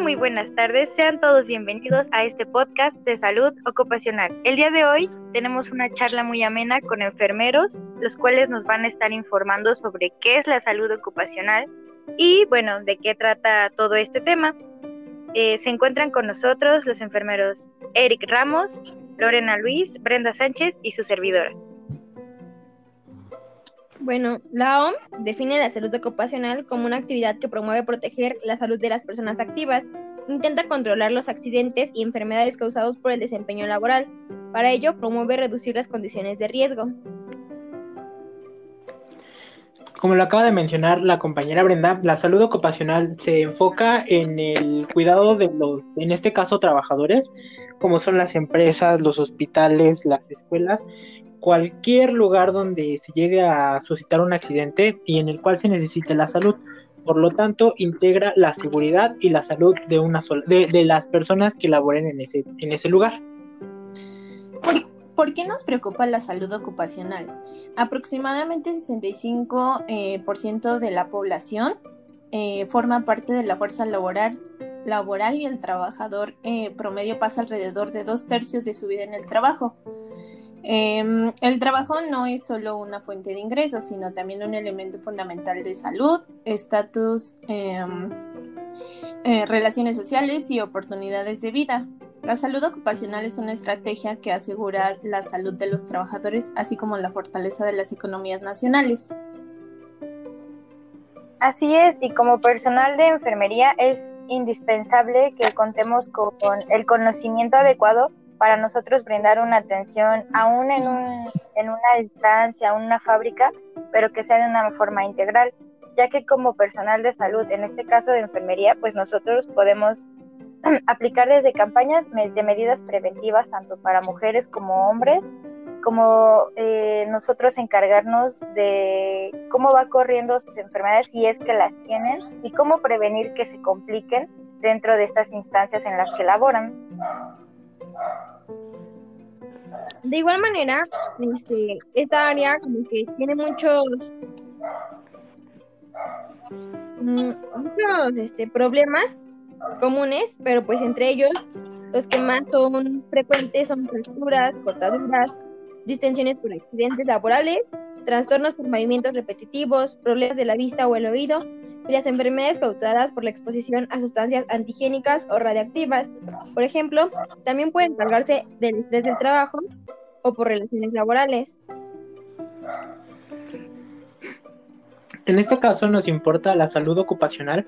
Muy buenas tardes. Sean todos bienvenidos a este podcast de salud ocupacional. El día de hoy tenemos una charla muy amena con enfermeros, los cuales nos van a estar informando sobre qué es la salud ocupacional y, bueno, de qué trata todo este tema. Eh, se encuentran con nosotros los enfermeros Eric Ramos, Lorena Luis, Brenda Sánchez y su servidora. Bueno, la OMS define la salud ocupacional como una actividad que promueve proteger la salud de las personas activas, intenta controlar los accidentes y enfermedades causados por el desempeño laboral. Para ello, promueve reducir las condiciones de riesgo. Como lo acaba de mencionar la compañera Brenda, la salud ocupacional se enfoca en el cuidado de los, en este caso, trabajadores, como son las empresas, los hospitales, las escuelas, cualquier lugar donde se llegue a suscitar un accidente y en el cual se necesite la salud. Por lo tanto, integra la seguridad y la salud de una sola, de, las personas que laboren en ese, en ese lugar. ¿Por, qué nos preocupa la salud ocupacional? Aproximadamente 65% eh, de la población eh, forma parte de la fuerza laboral, laboral y el trabajador eh, promedio pasa alrededor de dos tercios de su vida en el trabajo. Em, el trabajo no es solo una fuente de ingresos, sino también un elemento fundamental de salud, estatus, em, eh, relaciones sociales y oportunidades de vida. La salud ocupacional es una estrategia que asegura la salud de los trabajadores, así como la fortaleza de las economías nacionales. Así es, y como personal de enfermería es indispensable que contemos con el conocimiento adecuado para nosotros brindar una atención aún en, un, en una instancia, una fábrica, pero que sea de una forma integral, ya que como personal de salud, en este caso de enfermería, pues nosotros podemos aplicar desde campañas de medidas preventivas tanto para mujeres como hombres, como eh, nosotros encargarnos de cómo va corriendo sus enfermedades si es que las tienen y cómo prevenir que se compliquen dentro de estas instancias en las que laboran. De igual manera, este, esta área como que tiene muchos mm, muchos este, problemas comunes, pero pues entre ellos los que más son frecuentes son fracturas, cortaduras, distensiones por accidentes laborales, trastornos por movimientos repetitivos, problemas de la vista o el oído, y las enfermedades causadas por la exposición a sustancias antigénicas o radiactivas. Por ejemplo, también pueden cargarse del estrés del trabajo o por relaciones laborales. En este caso nos importa la salud ocupacional,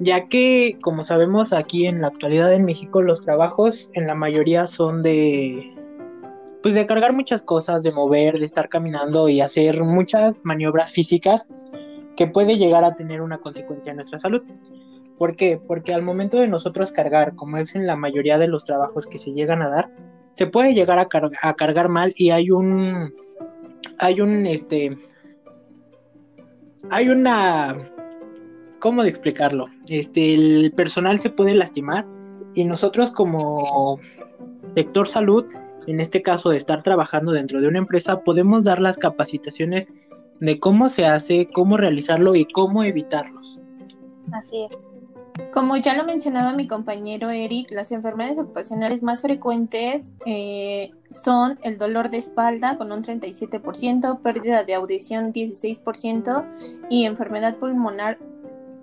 ya que, como sabemos, aquí en la actualidad en México los trabajos en la mayoría son de pues de cargar muchas cosas, de mover, de estar caminando y hacer muchas maniobras físicas que puede llegar a tener una consecuencia en nuestra salud. ¿Por qué? Porque al momento de nosotros cargar, como es en la mayoría de los trabajos que se llegan a dar, se puede llegar a, cargar mal y hay un hay un este hay una cómo de explicarlo este el personal se puede lastimar y nosotros como sector salud en este caso de estar trabajando dentro de una empresa podemos dar las capacitaciones de cómo se hace, cómo realizarlo y cómo evitarlos. Así es. Como ya lo mencionaba mi compañero Eric, las enfermedades ocupacionales más frecuentes eh, son el dolor de espalda con un 37%, pérdida de audición 16% y enfermedad pulmonar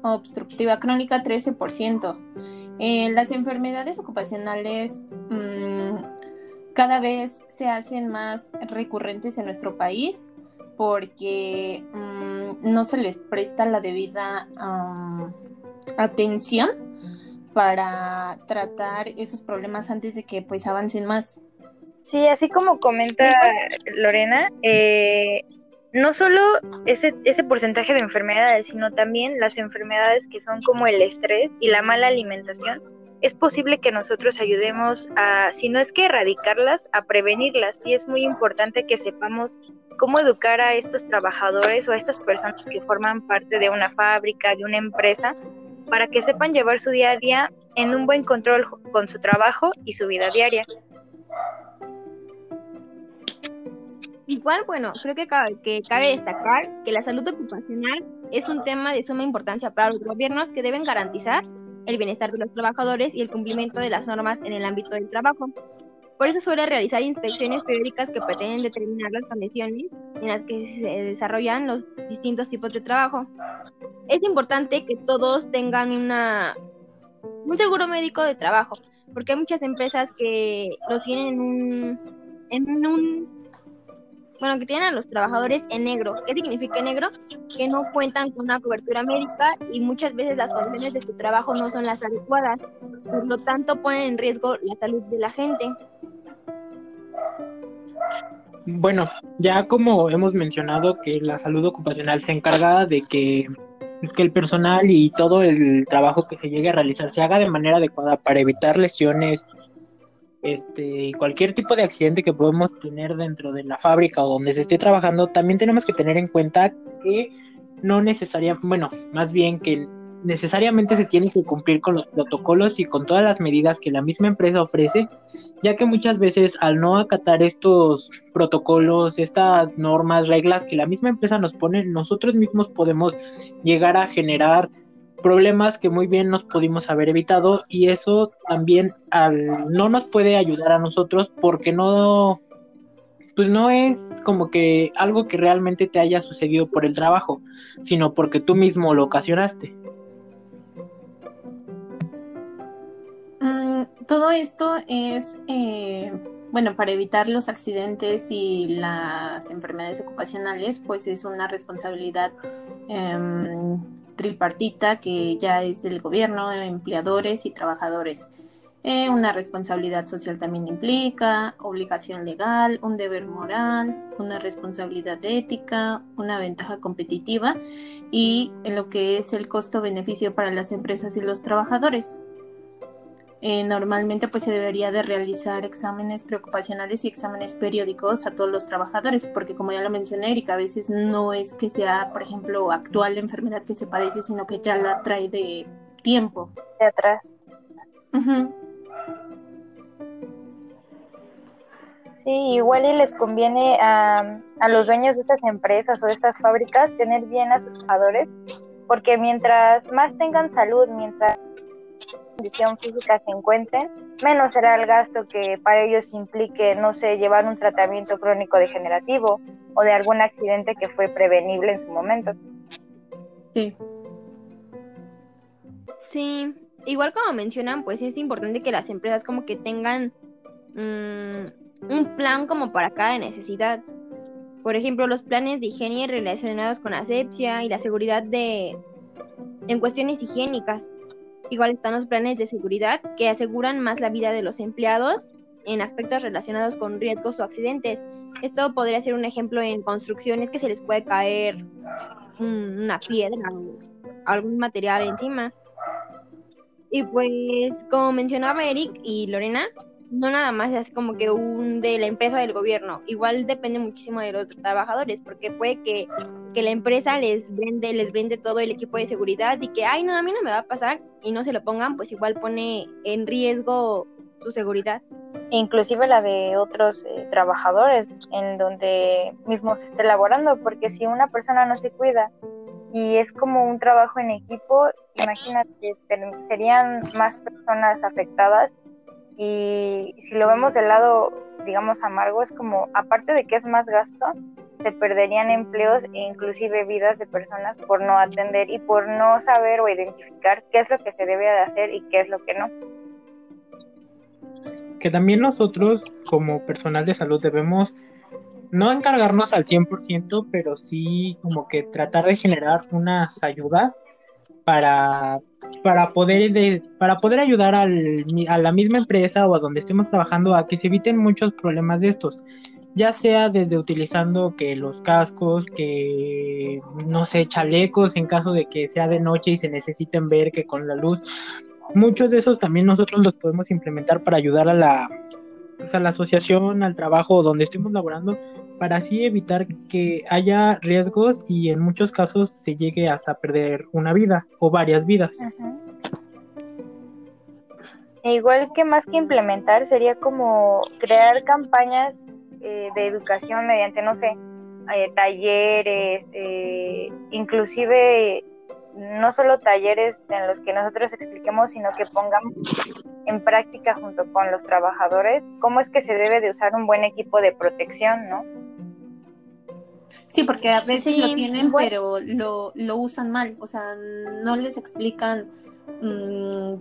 obstructiva crónica 13%. Eh, las enfermedades ocupacionales mm, cada vez se hacen más recurrentes en nuestro país porque mm, no se les presta la debida atención para tratar esos problemas antes de que pues avancen más. Sí, así como comenta Lorena, eh, no solo ese, ese porcentaje de enfermedades, sino también las enfermedades que son como el estrés y la mala alimentación, es posible que nosotros ayudemos a, si no es que erradicarlas, a prevenirlas. Y es muy importante que sepamos cómo educar a estos trabajadores o a estas personas que forman parte de una fábrica, de una empresa, para que sepan llevar su día a día en un buen control con su trabajo y su vida diaria. Igual, bueno, creo que cabe, destacar que la salud ocupacional es un tema de suma importancia para los gobiernos que deben garantizar el bienestar de los trabajadores y el cumplimiento de las normas en el ámbito del trabajo. Por eso suele realizar inspecciones periódicas que pretenden determinar las condiciones en las que se desarrollan los distintos tipos de trabajo. Es importante que todos tengan una, un seguro médico de trabajo, porque hay muchas empresas que los tienen en un, en un bueno, que tienen a los trabajadores en negro. ¿Qué significa negro? Que no cuentan con una cobertura médica y muchas veces las condiciones de su trabajo no son las adecuadas. Por lo tanto, ponen en riesgo la salud de la gente. Bueno, ya como hemos mencionado que la salud ocupacional se encarga de que, pues, que el personal y todo el trabajo que se llegue a realizar se haga de manera adecuada para evitar lesiones, este, cualquier tipo de accidente que podemos tener dentro de la fábrica o donde se esté trabajando, también tenemos que tener en cuenta que no necesariamente, bueno, más bien que necesariamente se tiene que cumplir con los protocolos y con todas las medidas que la misma empresa ofrece, ya que muchas veces al no acatar estos protocolos, estas normas, reglas que la misma empresa nos pone, nosotros mismos podemos llegar a generar problemas que muy bien nos pudimos haber evitado y eso también al, no nos puede ayudar a nosotros porque no pues no es como que algo que realmente te haya sucedido por el trabajo, sino porque tú mismo lo ocasionaste. Mm, todo esto es, eh, bueno, para evitar los accidentes y las enfermedades ocupacionales, pues es una responsabilidad Em, tripartita que ya es del gobierno, empleadores y trabajadores. Eh, una responsabilidad social también implica, obligación legal, un deber moral, una responsabilidad ética, una ventaja competitiva y en lo que es el costo-beneficio para las empresas y los trabajadores. Eh, normalmente pues se debería de realizar exámenes preocupacionales y exámenes periódicos a todos los trabajadores, porque como ya lo mencioné, Erika, a veces no es que sea, por ejemplo, actual la enfermedad que se padece, sino que ya la trae de tiempo. De atrás. Sí, igual y les conviene a, a los dueños de estas empresas o de estas fábricas tener bien a sus trabajadores, porque mientras más tengan salud, mientras condición física se encuentren, menos será el gasto que para ellos implique, no sé, llevar un tratamiento crónico degenerativo o de algún accidente que fue prevenible en su momento. Sí. Sí, igual como mencionan, pues es importante que las empresas como que tengan mm, un plan como para cada necesidad. Por ejemplo, los planes de higiene relacionados con asepsia y la seguridad de en cuestiones higiénicas Igual están los planes de seguridad que aseguran más la vida de los empleados en aspectos relacionados con riesgos o accidentes. Esto podría ser un ejemplo en construcciones que se les puede caer una piedra o algún material encima. Y pues, como mencionaba Eric y Lorena, no nada más es como que un de la empresa o del gobierno, igual depende muchísimo de los trabajadores, porque puede que, que la empresa les brinde, les brinde todo el equipo de seguridad y que, ay, no, a mí no me va a pasar y no se lo pongan, pues igual pone en riesgo su seguridad. E inclusive la de otros eh, trabajadores en donde mismo se esté laborando, porque si una persona no se cuida y es como un trabajo en equipo, imagínate, serían más personas afectadas y si lo vemos del lado, digamos, amargo, es como, aparte de que es más gasto, se perderían empleos e inclusive vidas de personas por no atender y por no saber o identificar qué es lo que se debe de hacer y qué es lo que no. Que también nosotros como personal de salud debemos no encargarnos al 100%, pero sí como que tratar de generar unas ayudas para, para, poder, de, para poder ayudar al, a la misma empresa o a donde estemos trabajando a que se eviten muchos problemas de estos. Ya sea desde utilizando que los cascos, que no sé, chalecos en caso de que sea de noche y se necesiten ver que con la luz, muchos de esos también nosotros los podemos implementar para ayudar a la, pues, a la asociación, al trabajo donde estemos laborando, para así evitar que haya riesgos y en muchos casos se llegue hasta perder una vida o varias vidas. E igual que más que implementar sería como crear campañas eh, de educación mediante, no sé, eh, talleres, eh, inclusive no solo talleres en los que nosotros expliquemos, sino que pongamos en práctica junto con los trabajadores cómo es que se debe de usar un buen equipo de protección, ¿no? Sí, porque a veces lo tienen, pero lo, lo usan mal, o sea, no les explican mm,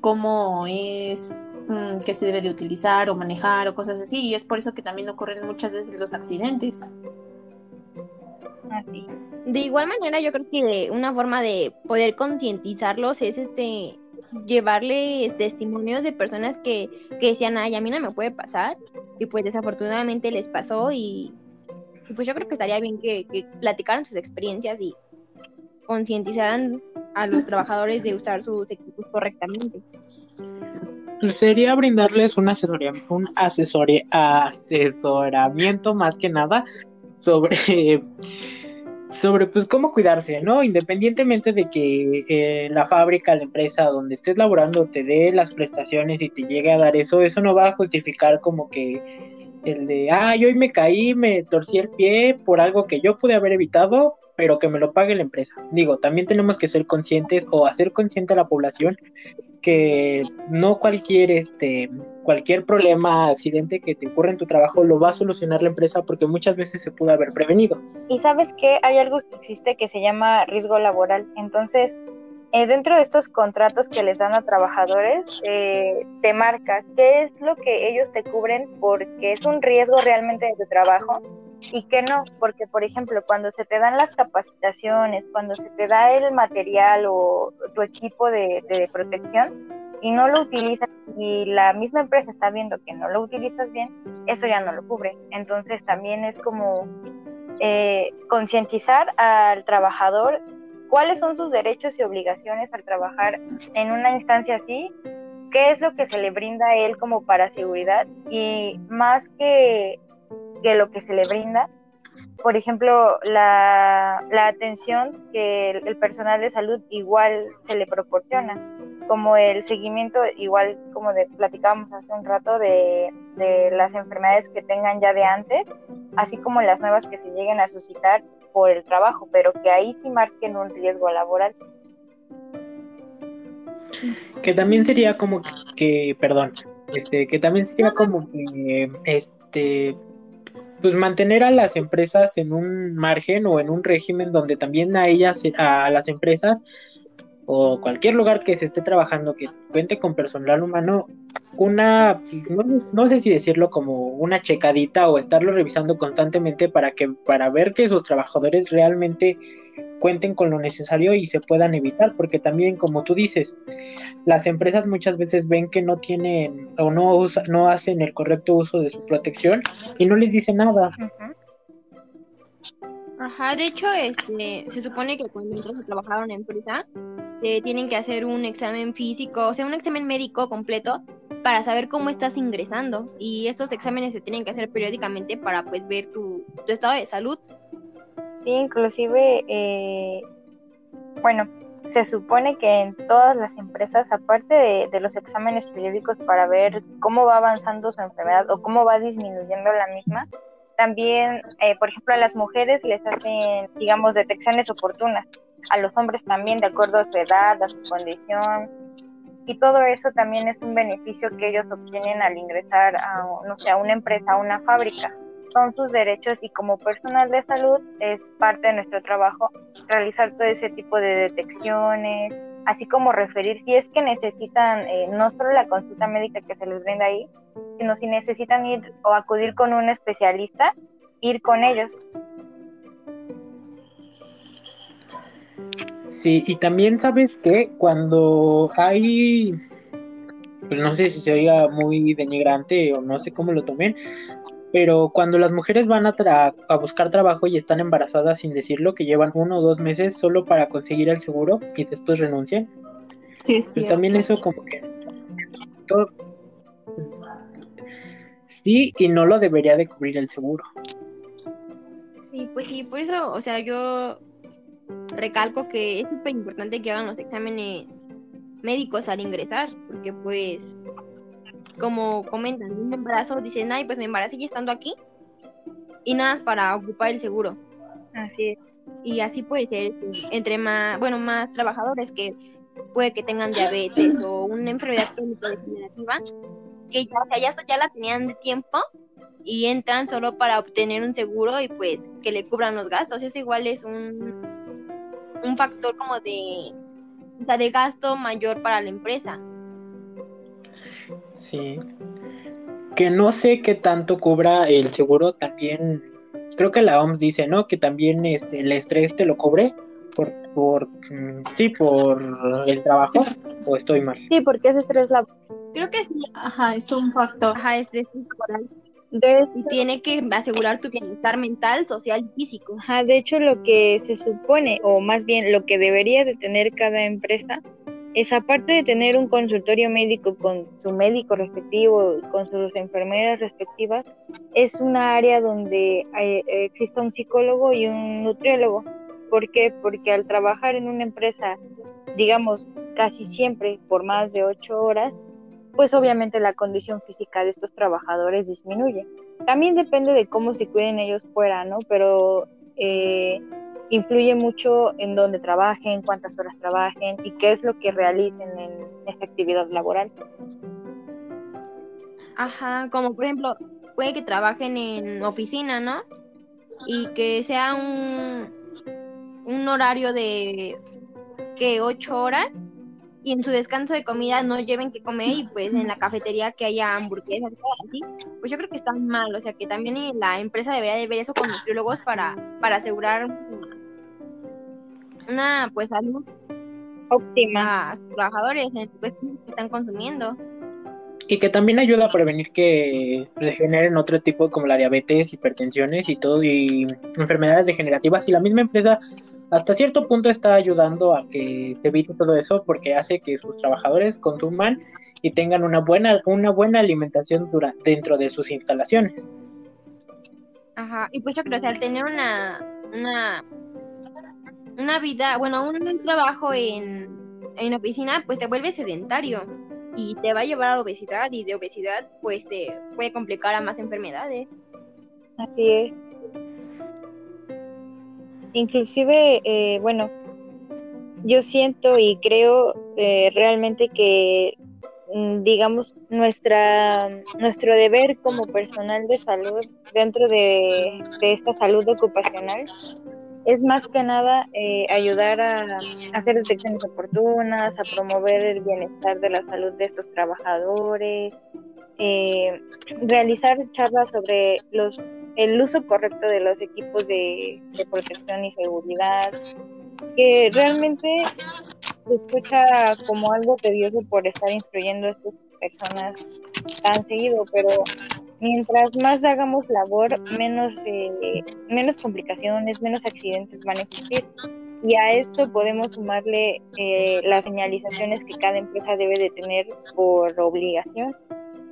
cómo es mm, que se debe de utilizar o manejar o cosas así, y es por eso que también ocurren muchas veces los accidentes. Así. De igual manera, yo creo que una forma de poder concientizarlos es este llevarles testimonios de personas que, que decían, ay, a mí no me puede pasar, y pues desafortunadamente les pasó, y, pues yo creo que estaría bien que, que platicaran sus experiencias y concientizaran a los trabajadores de usar sus equipos correctamente. Sería brindarles un asesoramiento, un asesoramiento más que nada sobre sobre pues cómo cuidarse, ¿no? Independientemente de que eh, la fábrica, la empresa donde estés laborando te dé las prestaciones y te llegue a dar eso, eso no va a justificar como que el de, ay, hoy me caí, me torcí el pie por algo que yo pude haber evitado, pero que me lo pague la empresa. Digo, también tenemos que ser conscientes o hacer consciente a la población que no cualquier este cualquier problema, accidente que te ocurra en tu trabajo lo va a solucionar la empresa porque muchas veces se pudo haber prevenido. Y sabes que hay algo que existe que se llama riesgo laboral. Entonces, eh, dentro de estos contratos que les dan a trabajadores, eh, te marca qué es lo que ellos te cubren porque es un riesgo realmente de tu trabajo y que no, porque por ejemplo, cuando se te dan las capacitaciones, cuando se te da el material o tu equipo de protección y no lo utilizas y la misma empresa está viendo que no lo utilizas bien, eso ya no lo cubre. Entonces también es como eh, concientizar al trabajador cuáles son sus derechos y obligaciones al trabajar en una instancia así, qué es lo que se le brinda a él como para seguridad y más que que lo que se le brinda. Por ejemplo, la, la atención que el, personal de salud igual se le proporciona, como el seguimiento, igual como de, platicábamos hace un rato, de, de las enfermedades que tengan ya de antes, así como las nuevas que se lleguen a suscitar por el trabajo, pero que ahí sí marquen un riesgo laboral. Que también sería como que, perdón, este, que también sería como que, este, pues mantener a las empresas en un margen o en un régimen donde también a ellas, a las empresas o cualquier lugar que se esté trabajando que cuente con personal humano, una, no, sé si decirlo como una checadita o estarlo revisando constantemente para que, para ver que sus trabajadores realmente cuenten con lo necesario y se puedan evitar, porque también, como tú dices, las empresas muchas veces ven que no tienen o no, no hacen el correcto uso de su protección y no les dicen nada. Ajá, de hecho, este, se supone que cuando entras a trabajar en una empresa, te tienen que hacer un examen físico, o sea, un examen médico completo para saber cómo estás ingresando. Y estos exámenes se tienen que hacer periódicamente para, pues, ver tu, estado de salud Sí, inclusive, eh, bueno, se supone que en todas las empresas, aparte de, los exámenes periódicos para ver cómo va avanzando su enfermedad o cómo va disminuyendo la misma, también, eh, por ejemplo, a las mujeres les hacen, digamos, detecciones oportunas, a los hombres también, de acuerdo a su edad, a su condición, y todo eso también es un beneficio que ellos obtienen al ingresar a, no sé, a una empresa, a una fábrica son sus derechos y como personal de salud es parte de nuestro trabajo realizar todo ese tipo de detecciones, así como referir si es que necesitan eh, no solo la consulta médica que se les brinda ahí, sino si necesitan ir o acudir con un especialista, ir con ellos. Sí, y también sabes que cuando hay, pues no sé si se oiga muy denigrante o no sé cómo lo tomen, pero cuando las mujeres van a, a, buscar trabajo y están embarazadas sin decirlo, que llevan uno o dos meses solo para conseguir el seguro y después renuncian, sí, pues también eso como que sí y no lo debería de cubrir el seguro. Sí, pues sí, por eso, o sea, yo recalco que es súper importante que hagan los exámenes médicos al ingresar, porque pues como comentan, un embarazo, dicen, ay, pues me embaracé ya estando aquí, y nada más para ocupar el seguro. Así es. y así puede ser entre más, bueno, más trabajadores que puede que tengan diabetes o una enfermedad crónico-degenerativa que ya, ya, ya la tenían de tiempo y entran solo para obtener un seguro y pues que le cubran los gastos. Eso igual es un, un factor como de, de gasto mayor para la empresa. Sí. Que no sé qué tanto cubra el seguro también. Creo que la OMS dice, ¿no? Que también este, el estrés te lo cubre por, por mm, sí, por el trabajo. ¿O estoy mal? Sí, porque es estrés laboral. Creo que sí. Ajá, es un factor. Ajá, estrés laboral. De, Y tiene que asegurar tu bienestar mental, social y físico. ajá, de hecho, lo que se supone, o más bien lo que debería de tener cada empresa, es aparte de tener un consultorio médico con su médico respectivo, con sus enfermeras respectivas, es una área donde eh, exista un psicólogo y un nutriólogo. ¿Por qué? Porque al trabajar en una empresa, digamos, casi siempre por más de ocho horas, pues obviamente la condición física de estos trabajadores disminuye. También depende de cómo se cuiden ellos fuera, ¿no? Pero eh, influye mucho en dónde trabajen, cuántas horas trabajen y qué es lo que realicen en esa actividad laboral. Ajá, como por ejemplo, puede que trabajen en oficina, ¿no? Y que sea un, un horario de que ocho horas y en su descanso de comida no lleven que comer y pues en la cafetería que haya hamburguesas y cosas así, pues yo creo que está mal, o sea que también la empresa debería de ver eso con nutriólogos para, para asegurar una pues salud Óptima. a sus trabajadores en pues, que están consumiendo. Y que también ayuda a prevenir que se generen otro tipo como la diabetes, hipertensiones y todo, y enfermedades degenerativas. Y la misma empresa hasta cierto punto está ayudando a que se evite todo eso porque hace que sus trabajadores consuman y tengan una buena, una buena alimentación dura, dentro de sus instalaciones. Ajá, y pues yo creo que al tener una, una, una vida, bueno, un trabajo en, en oficina, pues te vuelves sedentario y te va a llevar a obesidad y de obesidad pues te puede complicar a más enfermedades. Así es. Inclusive, eh, bueno, yo siento y creo eh, realmente que, mm, digamos, nuestra, nuestro deber como personal de salud dentro de, de esta salud ocupacional es más que nada eh, ayudar a, a hacer detecciones oportunas, a promover el bienestar de la salud de estos trabajadores, eh, realizar charlas sobre los el uso correcto de los equipos de, protección y seguridad, que realmente se escucha como algo tedioso por estar instruyendo a estas personas tan seguido, pero mientras más hagamos labor, menos, eh, menos complicaciones, menos accidentes van a existir. Y a esto podemos sumarle eh, las señalizaciones que cada empresa debe de tener por obligación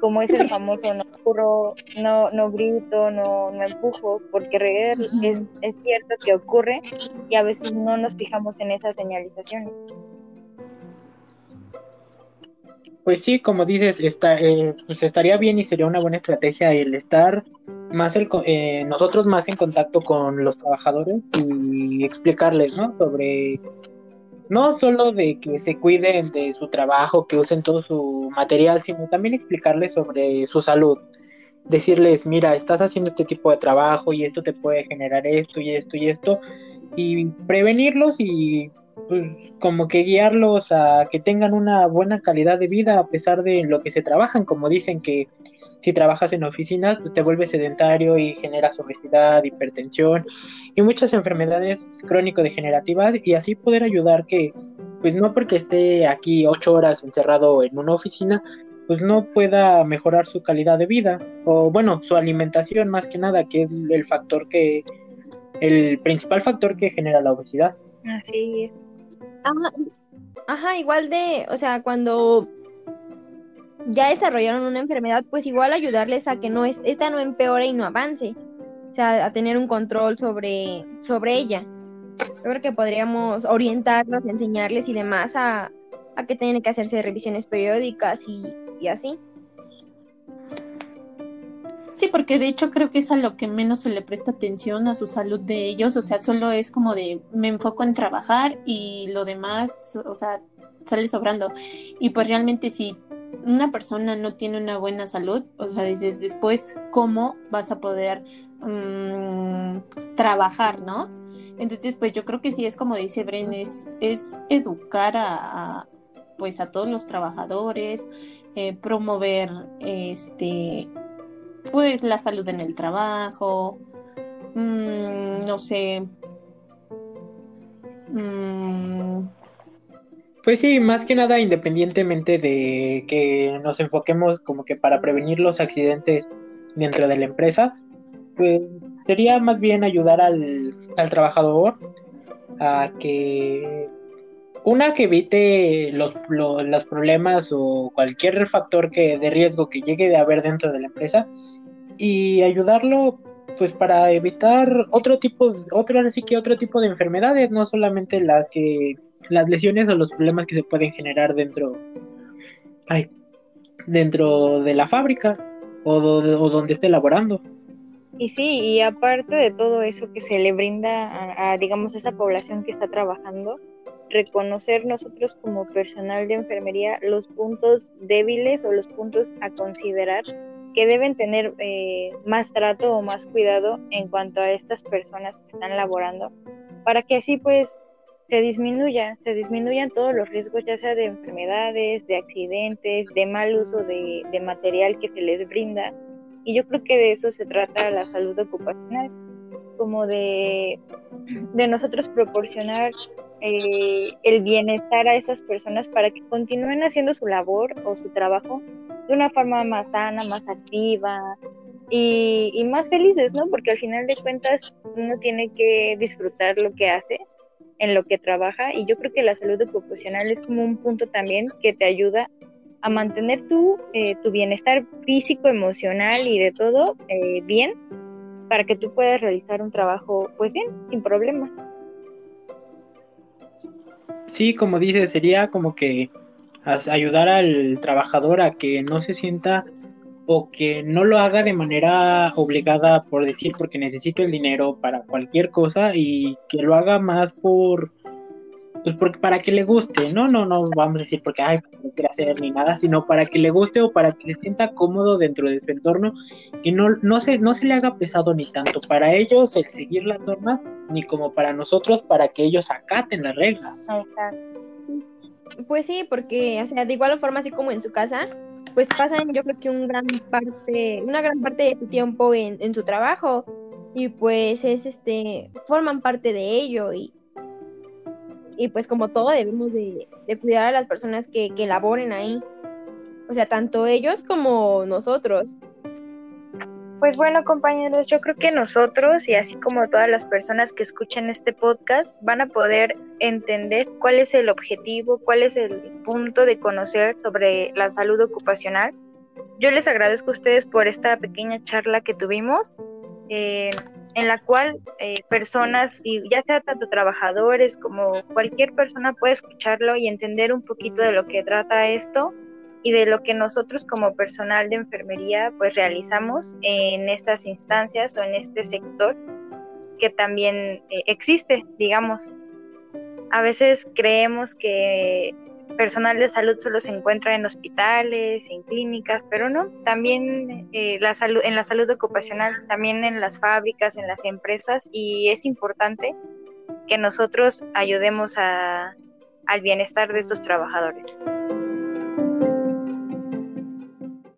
como es el famoso no corro, no, no grito, no, no empujo, porque es, es cierto que ocurre y a veces no nos fijamos en esas señalizaciones. Pues sí, como dices, está, eh, pues estaría bien y sería una buena estrategia el estar más el, eh, nosotros más en contacto con los trabajadores y explicarles, ¿no? Sobre no solo de que se cuiden de su trabajo, que usen todo su material, sino también explicarles sobre su salud. Decirles, mira, estás haciendo este tipo de trabajo y esto te puede generar esto y esto y esto, y prevenirlos y pues, como que guiarlos a que tengan una buena calidad de vida a pesar de lo que se trabajan, como dicen que si trabajas en oficinas, pues te vuelves sedentario y generas obesidad, hipertensión y muchas enfermedades crónico-degenerativas y así poder ayudar que, pues no porque esté aquí ocho horas encerrado en una oficina, pues no pueda mejorar su calidad de vida o bueno, su alimentación más que nada, que es el factor que, el principal factor que genera la obesidad. Así es. Ajá, ajá, igual de, o sea, cuando ya desarrollaron una enfermedad, pues igual ayudarles a que no es, esta no empeore y no avance, o sea, a tener un control sobre, sobre ella. Yo creo que podríamos orientarlos, enseñarles y demás a, a que tienen que hacerse revisiones periódicas y, y así. Sí, porque de hecho creo que es a lo que menos se le presta atención a su salud de ellos, o sea, solo es como de me enfoco en trabajar y lo demás, o sea, sale sobrando. Y pues realmente si una persona no tiene una buena salud, o sea, dices después cómo vas a poder mm, trabajar, ¿no? Entonces, pues yo creo que sí es como dice Bren, es, educar a, pues a todos los trabajadores, eh, promover este pues la salud en el trabajo, mm, no sé. Mm. Pues sí, más que nada, independientemente de que nos enfoquemos como que para prevenir los accidentes dentro de la empresa, pues sería más bien ayudar al, al trabajador a que una que evite los, los, problemas o cualquier factor que de riesgo que llegue de haber dentro de la empresa y ayudarlo pues para evitar otro tipo otro así que otro tipo de enfermedades no solamente las que las lesiones o los problemas que se pueden generar dentro ay, dentro de la fábrica o, donde esté laborando. Y sí, y aparte de todo eso que se le brinda a, a, esa población que está trabajando, reconocer nosotros como personal de enfermería los puntos débiles o los puntos a considerar que deben tener eh, más trato o más cuidado en cuanto a estas personas que están laborando, para que así pues se disminuya, se disminuyan todos los riesgos, ya sea de enfermedades, de accidentes, de mal uso de, material que se les brinda. Y yo creo que de eso se trata la salud ocupacional, como de, de nosotros proporcionar eh, el bienestar a esas personas para que continúen haciendo su labor o su trabajo de una forma más sana, más activa y, más felices, ¿no? Porque al final de cuentas uno tiene que disfrutar lo que hace, en lo que trabaja y yo creo que la salud ocupacional es como un punto también que te ayuda a mantener tu, eh, tu bienestar físico, emocional y de todo eh, bien para que tú puedas realizar un trabajo pues bien, sin problema. Sí, como dices, sería como que ayudar al trabajador a que no se sienta o que no lo haga de manera obligada por decir porque necesito el dinero para cualquier cosa y que lo haga más por pues porque para que le guste, no, no, no vamos a decir porque ay, no quiere hacer ni nada, sino para que le guste o para que se sienta cómodo dentro de su entorno y no, no se, no se le haga pesado ni tanto para ellos el seguir las normas, ni como para nosotros para que ellos acaten las reglas. Pues sí, porque, o sea, de igual forma, así como en su casa, pues pasan yo creo que un gran parte, una gran parte de su tiempo en, en su trabajo y pues es este, forman parte de ello y, y pues como todo debemos de, de cuidar a las personas que, que laboren ahí, o sea, tanto ellos como nosotros. Pues bueno, compañeros, yo creo que nosotros y así como todas las personas que escuchen este podcast van a poder entender cuál es el objetivo, cuál es el punto de conocer sobre la salud ocupacional. Yo les agradezco a ustedes por esta pequeña charla que tuvimos, eh, en la cual eh, personas, y ya sea tanto trabajadores como cualquier persona puede escucharlo y entender un poquito de lo que trata esto y de lo que nosotros como personal de enfermería pues realizamos en estas instancias o en este sector que también eh, existe, digamos. A veces creemos que personal de salud solo se encuentra en hospitales, en clínicas, pero no, también eh, la salud, en la salud ocupacional, también en las fábricas, en las empresas, y es importante que nosotros ayudemos a, al bienestar de estos trabajadores.